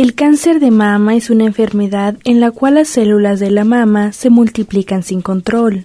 El cáncer de mama es una enfermedad en la cual las células de la mama se multiplican sin control.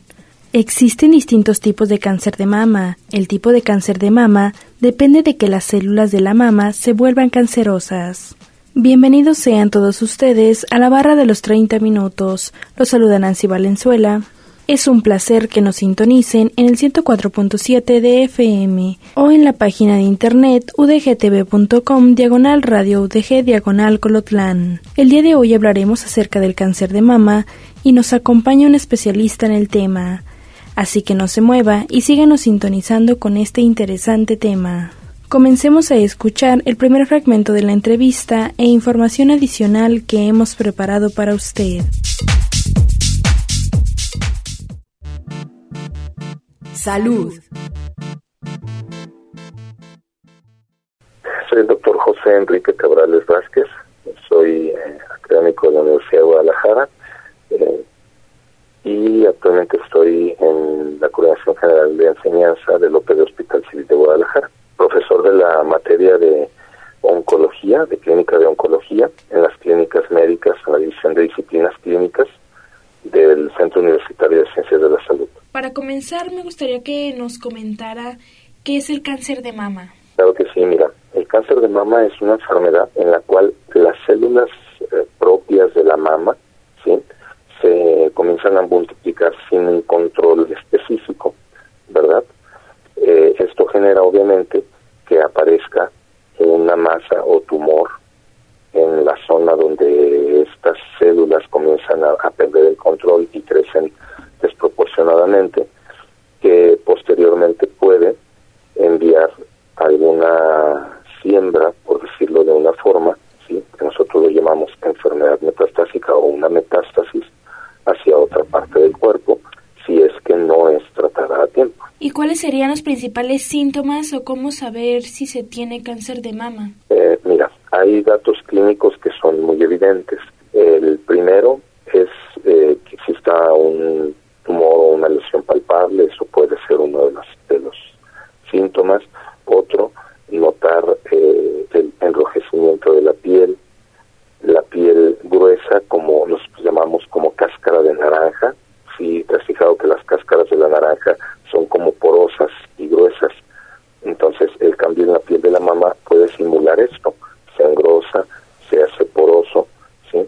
Existen distintos tipos de cáncer de mama. El tipo de cáncer de mama depende de que las células de la mama se vuelvan cancerosas. Bienvenidos sean todos ustedes a la barra de los 30 minutos. Los saluda Nancy Valenzuela. Es un placer que nos sintonicen en el 104.7 de FM o en la página de internet udgtv.com diagonal radio udg diagonal colotlán. El día de hoy hablaremos acerca del cáncer de mama y nos acompaña un especialista en el tema. Así que no se mueva y síganos sintonizando con este interesante tema. Comencemos a escuchar el primer fragmento de la entrevista e información adicional que hemos preparado para usted. Salud. Soy el doctor José Enrique Cabrales Vázquez, soy eh, académico de la Universidad de Guadalajara. Eh, y actualmente estoy en la Coordinación General de Enseñanza del OPD Hospital Civil de Guadalajara, profesor de la materia de oncología, de clínica de oncología, en las clínicas médicas, en la división de disciplinas clínicas del Centro Universitario de Ciencias de la Salud. Me gustaría que nos comentara qué es el cáncer de mama. Claro que sí, mira, el cáncer de mama es una enfermedad en la cual las células eh, propias de la mama, ¿sí? se comienzan a multiplicar sin un control específico, ¿verdad? Eh, esto genera obviamente que aparezca una masa o tumor en la zona donde estas células comienzan a, a perder el control y crecen desproporcionadamente, que posteriormente puede enviar alguna siembra, por decirlo de una forma, ¿sí? que nosotros lo llamamos enfermedad metastásica o una metástasis hacia otra parte del cuerpo, si es que no es tratada a tiempo. ¿Y cuáles serían los principales síntomas o cómo saber si se tiene cáncer de mama? Eh, mira, hay datos clínicos que son muy evidentes. El primero es eh, que exista un tumor o una lesión palpable, eso puede ser uno de los, de los síntomas. Otro, notar eh, el enrojecimiento de la piel, la piel gruesa, como nos llamamos como cáscara de naranja. Si te has fijado que las cáscaras de la naranja son como porosas y gruesas, entonces el cambio en la piel de la mama puede simular esto. Se engrosa, se hace poroso, ¿sí?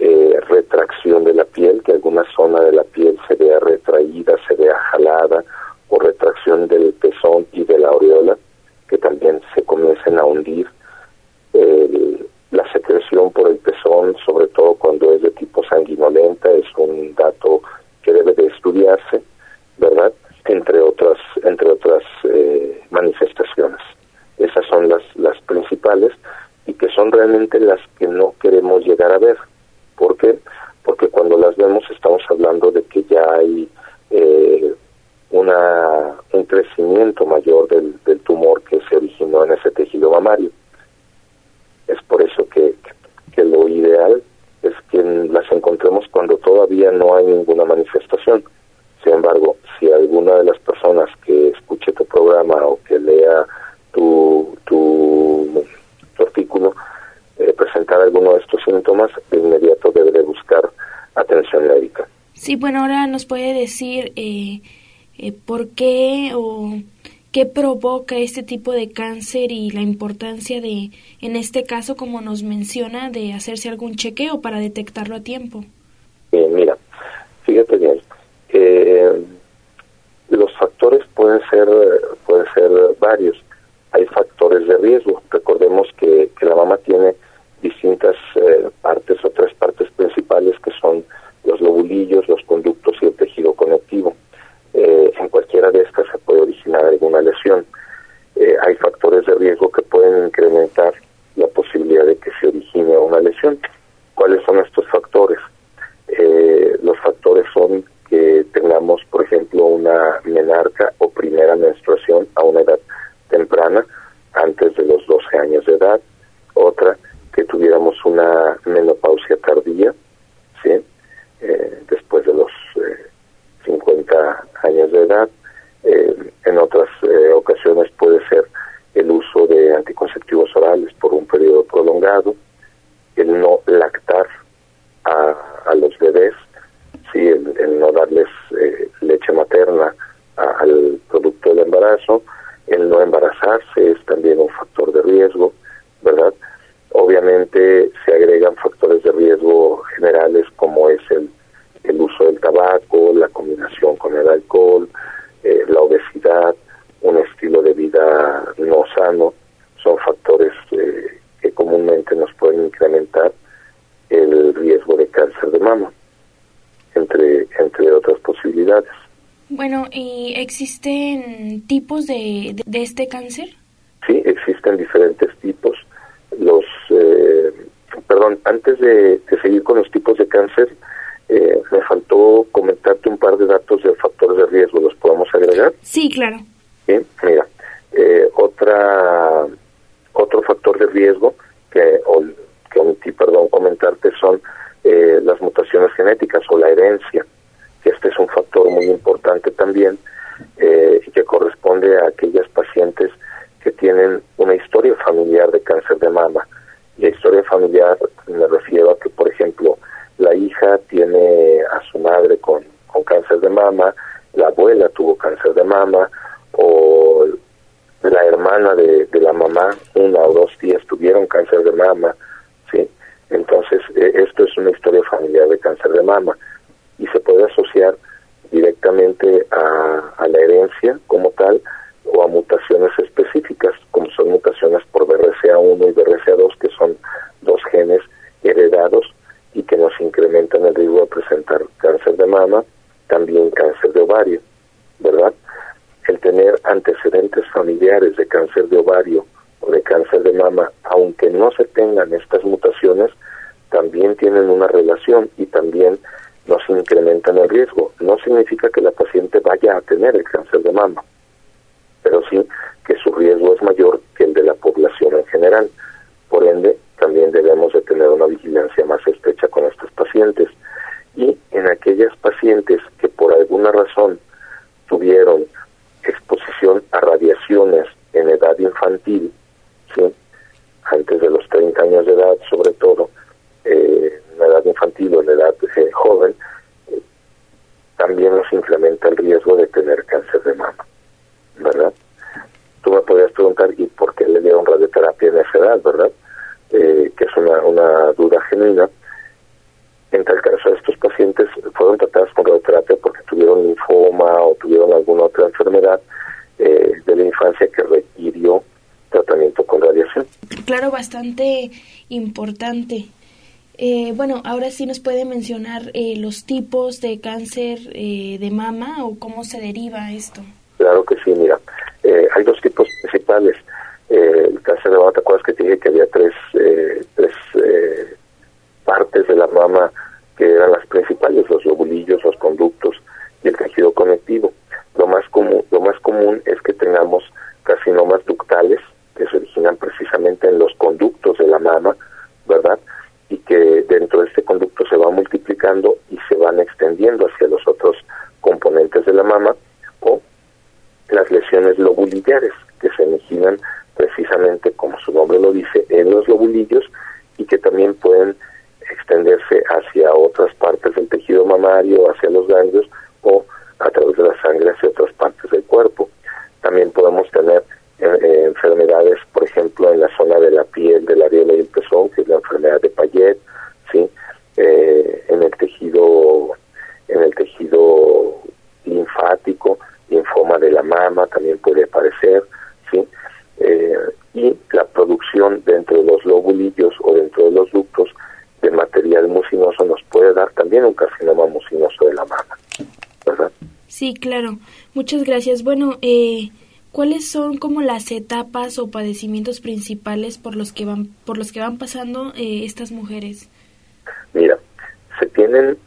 Eh, retracción de la piel, que alguna zona de la piel se vea retraída, se vea jalada, o retracción del pezón y de la aureola, que también se comiencen a hundir. El, la secreción por el pezón, sobre todo cuando es de tipo sanguinolenta, es un dato que debe de estudiarse, ¿verdad? Entre otras, entre otras eh, manifestaciones. Esas son las, las principales y que son realmente las que no queremos llegar a ver. ¿Por qué? Porque cuando las vemos estamos hablando de que ya hay eh, una, un crecimiento mayor del, del tumor que se originó en ese tejido mamario. Es por eso que, que lo ideal es que las encontremos cuando todavía no hay ninguna manifestación. Sin embargo, si alguna de las personas que escuche tu programa o que lea tu, tu, tu artículo eh, presentar alguno de estos síntomas, de inmediato debe de buscar atención médica. Sí, bueno, ahora nos puede decir eh, eh, por qué o qué provoca este tipo de cáncer y la importancia de, en este caso, como nos menciona, de hacerse algún chequeo para detectarlo a tiempo. Bien, mira, fíjate bien, eh, los factores pueden ser, pueden ser varios. Hay factores de riesgo. Recordemos que, que la mama tiene distintas eh, partes o tres partes principales que son los lobulillos, los conductos y el tejido conectivo. Eh, cualquiera de estas se puede originar alguna lesión. Eh, hay factores de riesgo que pueden incrementar la posibilidad de que se origine una lesión, ¿Cuáles son estos factores? Eh, los factores son que tengamos, por ejemplo, una menarca o primera menstruación a una edad temprana, antes de los 12 años de edad. Otra, que tuviéramos una menopausia tardía, ¿sí? Eh, después de los 50 eh, años edad. en otras ocasiones puede ser el uso de anticonceptivos orales por un periodo prolongado, el no lactar a, los bebés, sí, el, no darles eh, leche materna al producto del embarazo, el no embarazarse es también un factor de riesgo, ¿verdad? Obviamente se agregan factores de riesgo generales como es el, el uso del tabaco, la combinación con el alcohol, eh, la obesidad, un estilo de vida no sano, son factores eh, que comúnmente nos pueden incrementar el riesgo de cáncer de mama, entre, entre otras posibilidades. Bueno, ¿y existen tipos de, de, este cáncer? Sí, existen diferentes tipos. Los, eh, perdón, antes de, seguir con los tipos de cáncer, eh, me faltó comentarte un par de datos de factores de riesgo. ¿Los podemos agregar? Sí, claro. Sí, mira, eh, otra, otro factor de riesgo que, que omití, perdón, comentarte son eh, las mutaciones genéticas o la herencia, que este es un factor muy importante también eh, y que corresponde a aquellas pacientes que tienen una historia familiar de cáncer de mama. La historia familiar me refiero a que, por ejemplo, la hija tiene a su madre con, con cáncer de mama, la abuela tuvo cáncer de mama, o la hermana de, de la mamá, una o dos días tuvieron cáncer de mama, ¿sí? Entonces, e, esto es una historia familiar de cáncer de mama y se puede asociar directamente a, a la herencia como tal o a mutaciones específicas, como son mutaciones por BRCA1 y BRCA2, que son dos genes heredados y que nos incrementan el riesgo de presentar cáncer de mama, también cáncer de ovario, ¿verdad? el tener antecedentes familiares de cáncer de ovario o de cáncer de mama, aunque no se tengan estas mutaciones, también tienen una relación y también nos incrementan el riesgo. No significa que la paciente vaya a tener el cáncer de mama, pero sí que su riesgo es mayor que el de la población en general. Por ende, también debemos de tener una vigilancia más estrecha con estos pacientes. Y en aquellas pacientes que por alguna razón tuvieron exposición a radiaciones en edad infantil, ¿sí? antes de los 30 años de edad, sobre todo, eh, en edad infantil o en edad eh, joven, eh, también nos incrementa el riesgo de tener cáncer de mama, ¿verdad? Tú me podrías preguntar, ¿y por qué le dieron radioterapia en esa edad, verdad? que es una, una duda genuina. En tal caso, estos pacientes fueron tratados con radioterapia porque tuvieron linfoma o tuvieron alguna otra enfermedad eh, de la infancia que requirió tratamiento con radiación. Claro, bastante importante. Eh, bueno, ahora sí nos puede mencionar eh, los tipos de cáncer de mama o cómo se deriva esto. Claro que sí, mira, hay dos tipos principales. el cáncer de mama, ¿te acuerdas que te dije que había tres, tres partes de la mama que eran las principales, los lobulillos, los conductos y el tejido conectivo. Lo más común, lo más común es que tengamos carcinomas ductales originan precisamente en los conductos de la mama, ¿verdad? Y que dentro de este conducto se va multiplicando y se van extendiendo hacia los otros componentes de la mama, o las lesiones lobulillares, que se originan precisamente, como su nombre lo dice, en los lobulillos y que también pueden extenderse hacia otras partes del tejido mamario, hacia los ganglios o a través de la sangre hacia otras partes del cuerpo. También podemos tener eh, eh, enfermedades, por ejemplo, en la zona de la piel, de la areola y el pezón, que es la enfermedad de Payet, ¿sí? Eh, en el tejido en el tejido linfático, linfoma de la mama también puede aparecer, ¿sí? y la producción dentro de los lobulillos o dentro de los ductos de material mucinoso nos puede dar también un carcinoma mucinoso de la mama, ¿verdad? Sí, claro. Muchas gracias. Bueno, eh, ¿Cuáles son como las etapas o padecimientos principales por los que van, por los que van pasando eh, estas mujeres? Mira, se tienen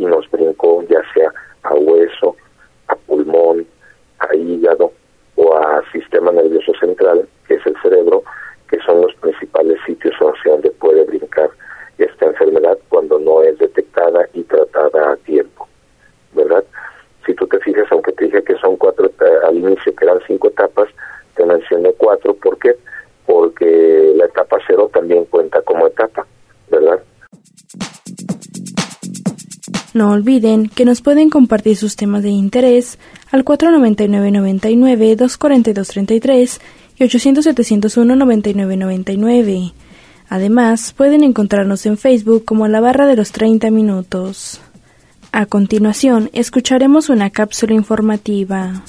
y nos brincó ya sea a hueso, a pulmón, a hígado o a sistema nervioso central, que es el cerebro, que son los principales sitios hacia donde puede brincar esta enfermedad cuando no es detectada y tratada a tiempo, ¿verdad? Si tú te fijas, aunque te dije que son cuatro eh, al inicio, que eran cinco etapas, te mencioné cuatro, ¿por qué? Porque la etapa cero también cuenta como etapa, ¿verdad? No olviden que nos pueden compartir sus temas de interés al 499-99, 242-33 y 800-701-9999. Además, pueden encontrarnos en Facebook como la barra de los 30 minutos. A continuación, escucharemos una cápsula informativa.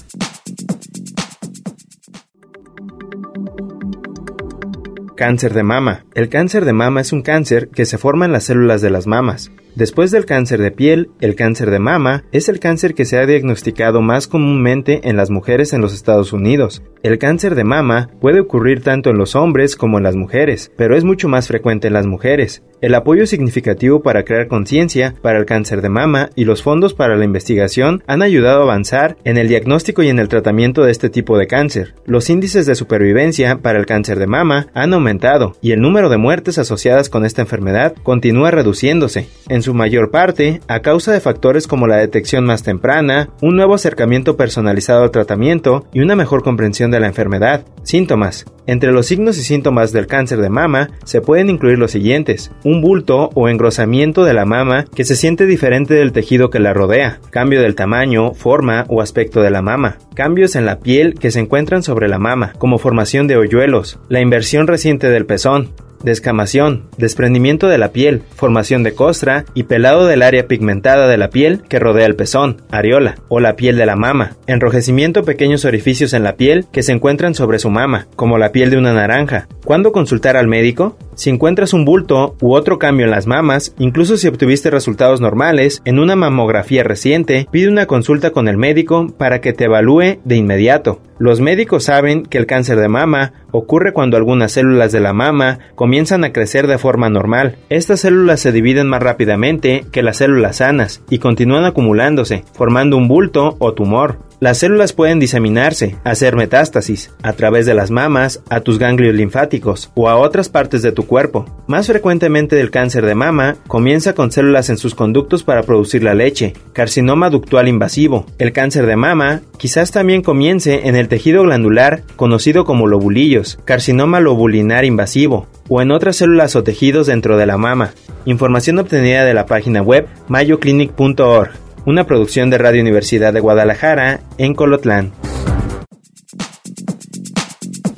Cáncer de mama. El cáncer de mama es un cáncer que se forma en las células de las mamas. Después del cáncer de piel, el cáncer de mama es el cáncer que se ha diagnosticado más comúnmente en las mujeres en los Estados Unidos. El cáncer de mama puede ocurrir tanto en los hombres como en las mujeres, pero es mucho más frecuente en las mujeres. El apoyo significativo para crear conciencia para el cáncer de mama y los fondos para la investigación han ayudado a avanzar en el diagnóstico y en el tratamiento de este tipo de cáncer. Los índices de supervivencia para el cáncer de mama han aumentado y el número de muertes asociadas con esta enfermedad continúa reduciéndose. Su mayor parte, a causa de factores como la detección más temprana, un nuevo acercamiento personalizado al tratamiento y una mejor comprensión de la enfermedad. Síntomas. Entre los signos y síntomas del cáncer de mama se pueden incluir los siguientes. Un bulto o engrosamiento de la mama que se siente diferente del tejido que la rodea. Cambio del tamaño, forma o aspecto de la mama. Cambios en la piel que se encuentran sobre la mama, como formación de hoyuelos. La inversión reciente del pezón descamación, desprendimiento de la piel, formación de costra y pelado del área pigmentada de la piel que rodea el pezón, areola, o la piel de la mama, enrojecimiento pequeños orificios en la piel que se encuentran sobre su mama, como la piel de una naranja. ¿Cuándo consultar al médico? Si encuentras un bulto u otro cambio en las mamas, incluso si obtuviste resultados normales en una mamografía reciente, pide una consulta con el médico para que te evalúe de inmediato. Los médicos saben que el cáncer de mama ocurre cuando algunas células de la mama comienzan a crecer de forma normal. Estas células se dividen más rápidamente que las células sanas y continúan acumulándose, formando un bulto o tumor. Las células pueden diseminarse, hacer metástasis, a través de las mamas, a tus ganglios linfáticos o a otras partes de tu cuerpo. Más frecuentemente el cáncer de mama comienza con células en sus conductos para producir la leche, carcinoma ductual invasivo. El cáncer de mama quizás también comience en el tejido glandular conocido como lobulillos, carcinoma lobulinar invasivo, o en otras células o tejidos dentro de la mama. Información obtenida de la página web mayoclinic.org una producción de Radio Universidad de Guadalajara en Colotlán.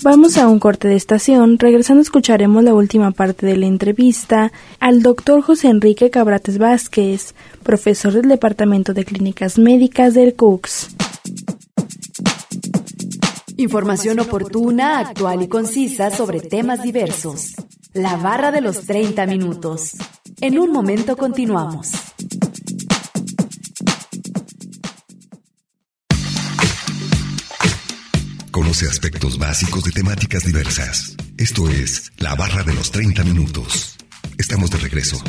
Vamos a un corte de estación. Regresando escucharemos la última parte de la entrevista al doctor José Enrique Cabrates Vázquez, profesor del Departamento de Clínicas Médicas del CUCS. Información oportuna, actual y concisa sobre temas diversos. La barra de los 30 minutos. En un momento continuamos. Conoce aspectos básicos de temáticas diversas. Esto es La Barra de los 30 Minutos. Estamos de regreso.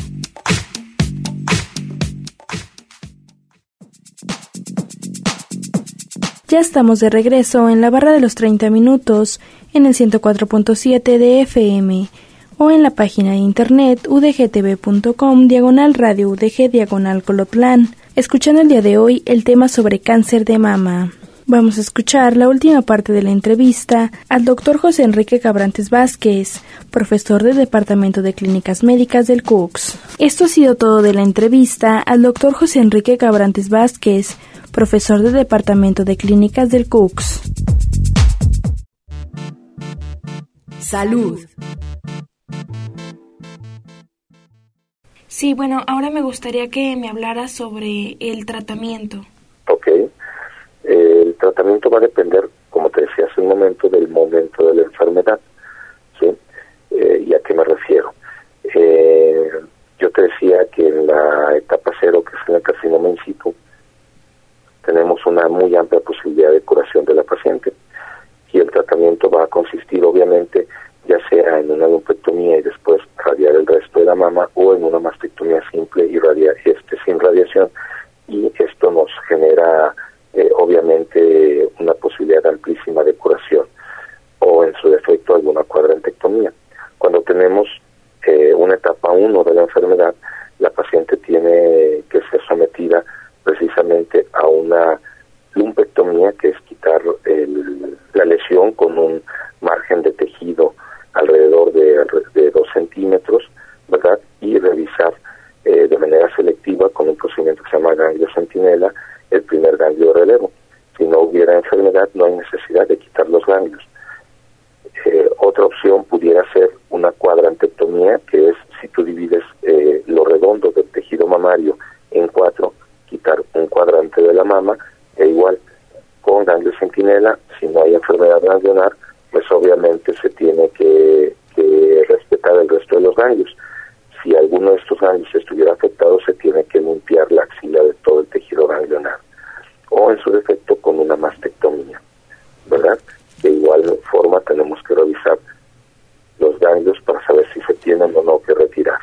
Ya estamos de regreso en la barra de los 30 minutos en el 104.7 de FM o en la página de internet udgtv.com diagonal radio udg diagonal colotlán, escuchando el día de hoy el tema sobre cáncer de mama. Vamos a escuchar la última parte de la entrevista al doctor José Enrique Cabrantes Vázquez, profesor del Departamento de Clínicas Médicas del CUCS. Esto ha sido todo de la entrevista al doctor José Enrique Cabrantes Vázquez, profesor del Departamento de Clínicas del CUCS. Salud. Sí, bueno, ahora me gustaría que me hablara sobre el tratamiento. Ok va a depender, como te decía hace un momento, del momento de la enfermedad. ¿sí? Eh, ¿Y a qué me refiero? Eh, yo te decía que en la etapa cero, que es en el carcinoma in situ, tenemos una muy amplia posibilidad de curación de la paciente y el tratamiento va a consistir obviamente ya sea en una lumpectomía y después radiar el resto de la mama o en una mastectomía simple y radiar este sin radiación y esto nos genera eh, obviamente una posibilidad amplísima de curación o en su defecto alguna cuadrantectomía. Cuando tenemos eh, una etapa 1 de la enfermedad, la paciente tiene que ser sometida precisamente a una lumpectomía, que es quitar la lesión con un margen de tejido alrededor de, de 2 centímetros, ¿verdad? Y revisar eh, de manera selectiva con un procedimiento que se llama ganglio centinela el primer ganglio de relevo. Si no hubiera enfermedad, no hay necesidad de quitar los ganglios. Eh, otra opción pudiera ser una cuadrantectomía, que es si tú divides eh, lo redondo del tejido mamario en cuatro, quitar un cuadrante de la mama, e igual con ganglio centinela, si no hay enfermedad ganglionar, pues obviamente se tiene que, que respetar el resto de los ganglios si alguno de estos ganglios estuviera afectado, se tiene que limpiar la axila de todo el tejido ganglionar, o en su defecto con una mastectomía, ¿verdad? De igual forma tenemos que revisar los ganglios para saber si se tienen o no que retirar.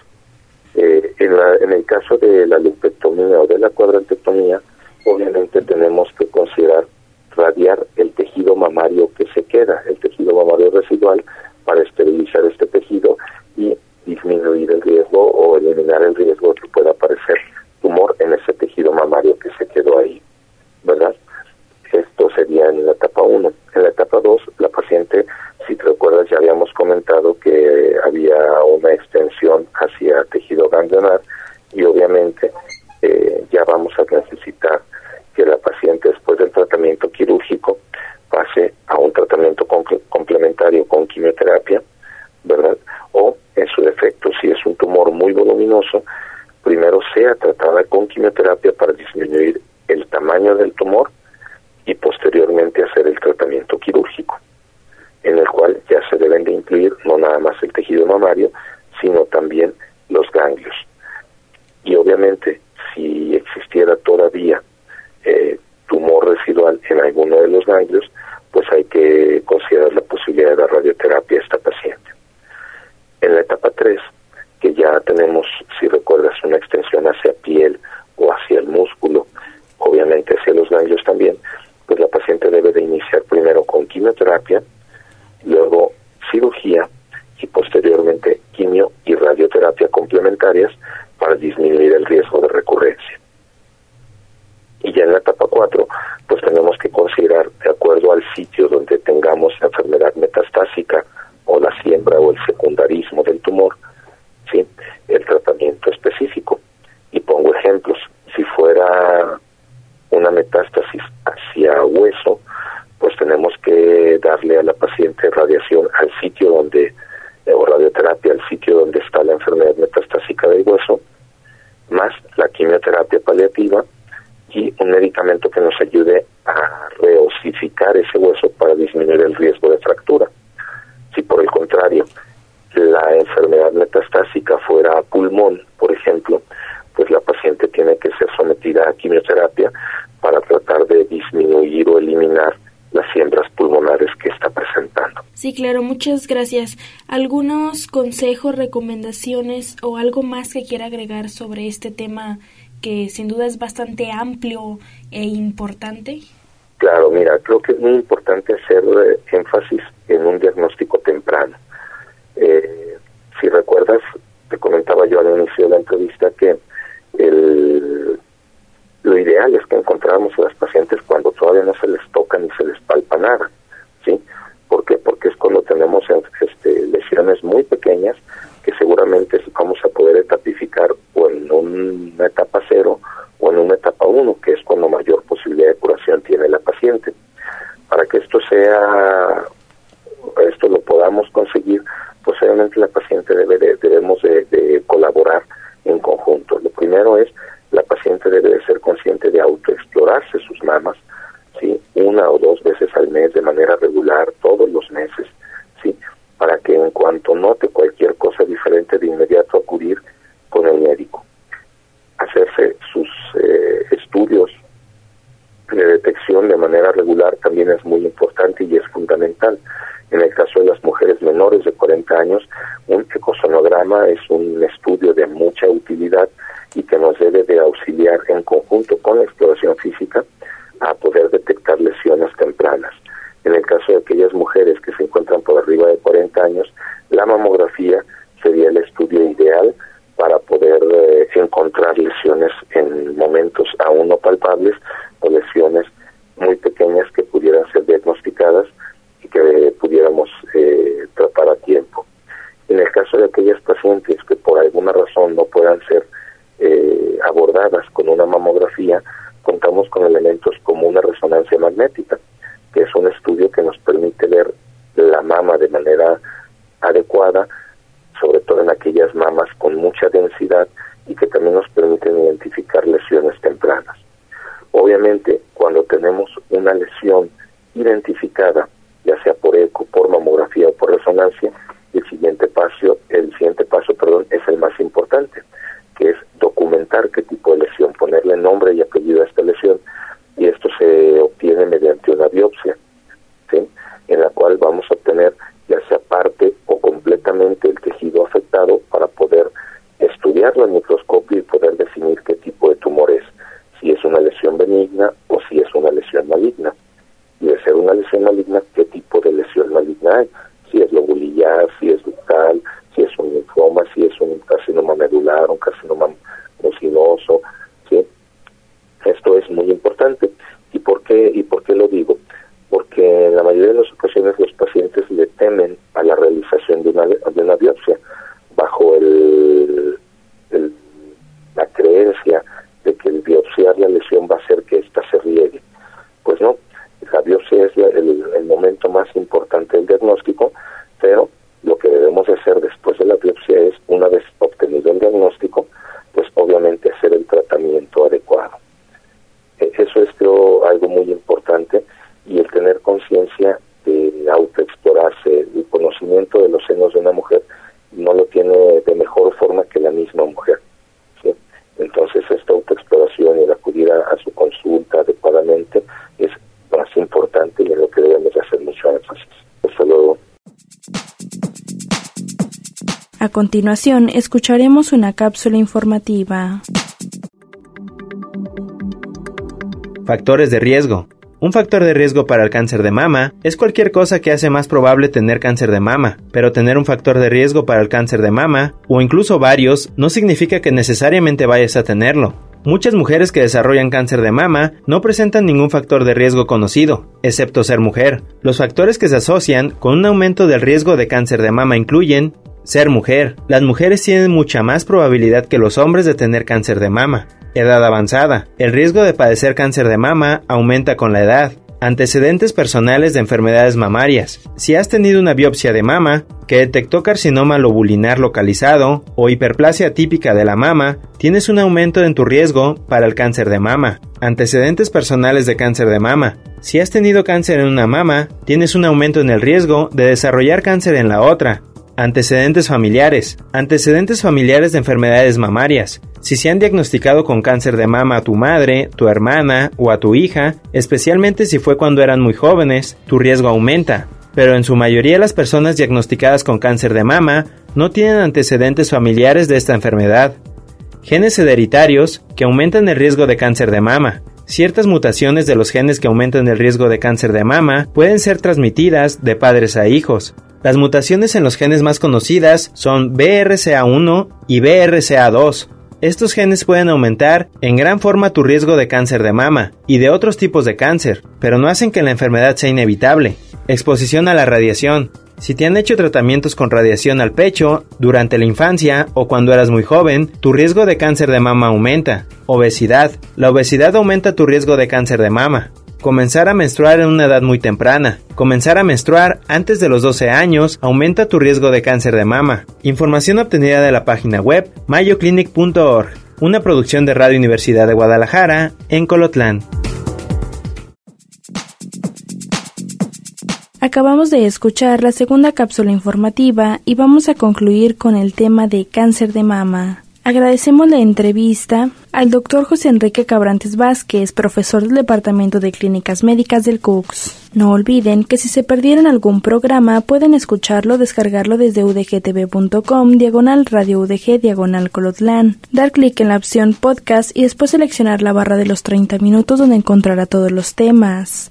Eh, en, la, en el caso de la lumpectomía o de la cuadrantectomía, obviamente tenemos que considerar radiar el tejido mamario que se queda, el tejido mamario residual, para esterilizar este tejido y disminuir el riesgo o eliminar el riesgo que pueda aparecer tumor en ese tejido mamario que se quedó ahí, ¿verdad? Esto sería en la etapa 1. En la etapa 2, la paciente, si te recuerdas, ya habíamos comentado que había una extensión hacia tejido ganglionar y obviamente eh, ya vamos a necesitar que la paciente después del tratamiento quirúrgico pase a un tratamiento complementario con quimioterapia, ¿verdad? O en su defecto, si es un tumor muy voluminoso, primero sea tratada con quimioterapia para disminuir el tamaño del tumor y posteriormente hacer el tratamiento quirúrgico, en el cual ya se deben de incluir no nada más el tejido mamario, sino también los ganglios. Y obviamente, si existiera todavía eh, tumor residual en alguno de los ganglios, pues hay que considerar la posibilidad de la radioterapia a esta paciente. En la etapa 3, que ya tenemos, si recuerdas, una extensión hacia piel o hacia el músculo, obviamente hacia los ganglios también, pues la paciente debe de iniciar primero con quimioterapia, luego cirugía y posteriormente quimio y radioterapia complementarias para disminuir el riesgo de recurrencia. Y ya en la etapa 4, pues tenemos que considerar, de acuerdo al sitio donde tengamos enfermedad metálica, muchas gracias. ¿Algunos consejos, recomendaciones o algo más que quiera agregar sobre este tema que sin duda es bastante amplio e importante? Claro, mira, creo que es muy importante hacer énfasis en un diagnóstico temprano. Eh, si recuerdas, te comentaba yo al inicio de la entrevista que el, lo ideal es que encontráramos a las pacientes cuando todavía no se les toca ni se les palpa nada, ¿sí? ¿Por qué? Porque es cuando tenemos este, lesiones muy pequeñas que seguramente vamos a poder etapificar o en una etapa cero o en una etapa uno, que es cuando mayor posibilidad de curación tiene la paciente. Para que esto sea, esto lo podamos conseguir, pues obviamente la paciente debe debemos de, colaborar en conjunto. Lo primero es, la paciente debe de ser consciente de autoexplorarse sus mamas, ¿sí? una o dos veces al mes de manera regular, todos los meses, ¿sí? para que en cuanto note cualquier cosa diferente de inmediato acudir con el médico. Hacerse sus eh, estudios de detección de manera regular también es muy importante y es fundamental. En el caso de las mujeres menores de 40 años, un ecosonograma es un estudio de mucha utilidad y que nos debe de auxiliar en conjunto con la exploración física a poder detectar lesiones tempranas. En el caso de aquellas mujeres que se encuentran por arriba de 40 años, la mamografía sería el estudio ideal para poder eh, encontrar lesiones en momentos aún no palpables o lesiones muy pequeñas que pudieran ser diagnosticadas y que pudiéramos eh, tratar a tiempo. En el caso de aquellas pacientes que por alguna razón no puedan ser eh, con una mamografía, contamos con elementos como una resonancia magnética que es un estudio que nos permite ver la mama de manera adecuada, sobre todo en aquellas mamas con mucha densidad y que también nos permiten identificar lesiones tempranas. Obviamente, cuando tenemos una lesión identificada, ya sea por eco, por mamografía o por resonancia, el siguiente paso, el siguiente paso, perdón, es el más importante, que es documentar qué tipo de lesión, ponerle nombre y apellido a esta lesión y esto se obtiene mediante una biopsia, ¿sí? en la cual vamos a obtener ya sea parte o completamente el tejido afectado para poder estudiarlo en microscopio y poder definir qué tipo de tumor es, si es una lesión benigna o si es una lesión maligna. Y de ser una lesión maligna, qué tipo de lesión maligna hay, si es lobulillar, si es ductal, si es un linfoma, si es un carcinoma medular, un carcinoma mucinoso, ¿sí? Esto es muy importante. ¿Y por qué, y por qué lo digo? Porque en la mayoría de las ocasiones los pacientes le temen a la realización de una, de una biopsia bajo el, la creencia de que el biopsiar la lesión va a hacer que ésta se riegue. Pues no, la biopsia es el, el momento más importante del diagnóstico, pero lo que debemos hacer después de la biopsia es, una vez obtenido el diagnóstico, pues obviamente hacer el tratamiento adecuado. Eso es creo algo muy importante y el tener conciencia de autoexplorarse, el conocimiento de los senos de una mujer no lo tiene de mejor forma que la misma mujer. Entonces esta autoexploración y el acudir a, su consulta adecuadamente es más importante y en lo que debemos hacer mucho énfasis. Hasta luego. A continuación, escucharemos una cápsula informativa. Factores de riesgo. Un factor de riesgo para el cáncer de mama es cualquier cosa que hace más probable tener cáncer de mama, pero tener un factor de riesgo para el cáncer de mama, o incluso varios, no significa que necesariamente vayas a tenerlo. Muchas mujeres que desarrollan cáncer de mama no presentan ningún factor de riesgo conocido, excepto ser mujer. Los factores que se asocian con un aumento del riesgo de cáncer de mama incluyen ser mujer. Las mujeres tienen mucha más probabilidad que los hombres de tener cáncer de mama. Edad avanzada. El riesgo de padecer cáncer de mama aumenta con la edad. Antecedentes personales de enfermedades mamarias. Si has tenido una biopsia de mama que detectó carcinoma lobulinar localizado o hiperplasia típica de la mama, tienes un aumento en tu riesgo para el cáncer de mama. Antecedentes personales de cáncer de mama. Si has tenido cáncer en una mama, tienes un aumento en el riesgo de desarrollar cáncer en la otra. Antecedentes familiares. Antecedentes familiares de enfermedades mamarias. Si se han diagnosticado con cáncer de mama a tu madre, tu hermana o a tu hija, especialmente si fue cuando eran muy jóvenes, tu riesgo aumenta. Pero en su mayoría las personas diagnosticadas con cáncer de mama no tienen antecedentes familiares de esta enfermedad. Genes hereditarios que aumentan el riesgo de cáncer de mama. Ciertas mutaciones de los genes que aumentan el riesgo de cáncer de mama pueden ser transmitidas de padres a hijos. Las mutaciones en los genes más conocidas son BRCA1 y BRCA2. Estos genes pueden aumentar en gran forma tu riesgo de cáncer de mama y de otros tipos de cáncer, pero no hacen que la enfermedad sea inevitable. Exposición a la radiación. Si te han hecho tratamientos con radiación al pecho durante la infancia o cuando eras muy joven, tu riesgo de cáncer de mama aumenta. Obesidad. La obesidad aumenta tu riesgo de cáncer de mama. Comenzar a menstruar en una edad muy temprana. Comenzar a menstruar antes de los 12 años aumenta tu riesgo de cáncer de mama. Información obtenida de la página web mayoclinic.org, una producción de Radio Universidad de Guadalajara, en Colotlán. Acabamos de escuchar la segunda cápsula informativa y vamos a concluir con el tema de cáncer de mama. Agradecemos la entrevista al doctor José Enrique Cabrantes Vázquez, profesor del Departamento de Clínicas Médicas del CUCS. No olviden que si se perdieron algún programa pueden escucharlo descargarlo desde udgtv.com, diagonal radio udg, diagonal colotlán. Dar clic en la opción podcast y después seleccionar la barra de los 30 minutos donde encontrará todos los temas.